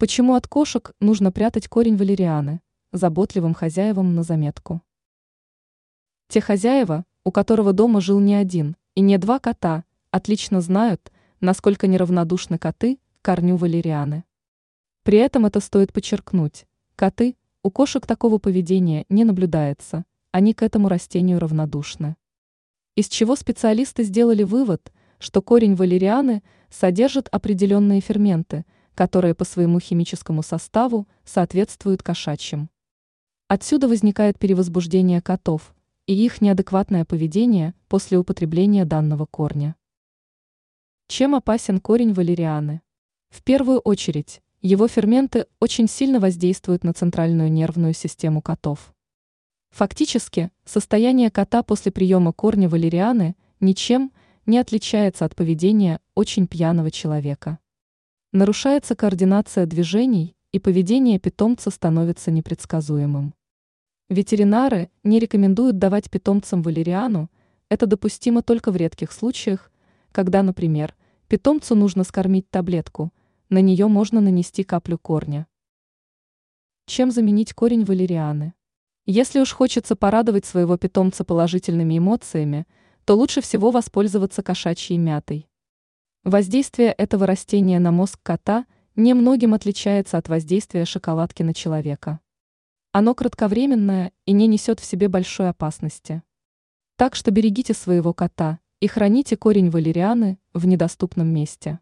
Почему от кошек нужно прятать корень валерианы? Заботливым хозяевам на заметку. Те хозяева, у которого дома жил не один и не два кота, отлично знают, насколько неравнодушны коты к корню валерианы. При этом это стоит подчеркнуть. Коты, у кошек такого поведения не наблюдается, они к этому растению равнодушны. Из чего специалисты сделали вывод, что корень валерианы содержит определенные ферменты – которые по своему химическому составу соответствуют кошачьим. Отсюда возникает перевозбуждение котов и их неадекватное поведение после употребления данного корня. Чем опасен корень валерианы? В первую очередь, его ферменты очень сильно воздействуют на центральную нервную систему котов. Фактически, состояние кота после приема корня валерианы ничем не отличается от поведения очень пьяного человека. Нарушается координация движений, и поведение питомца становится непредсказуемым. Ветеринары не рекомендуют давать питомцам валериану, это допустимо только в редких случаях, когда, например, питомцу нужно скормить таблетку, на нее можно нанести каплю корня. Чем заменить корень валерианы? Если уж хочется порадовать своего питомца положительными эмоциями, то лучше всего воспользоваться кошачьей мятой. Воздействие этого растения на мозг кота немногим отличается от воздействия шоколадки на человека. Оно кратковременное и не несет в себе большой опасности. Так что берегите своего кота и храните корень валерианы в недоступном месте.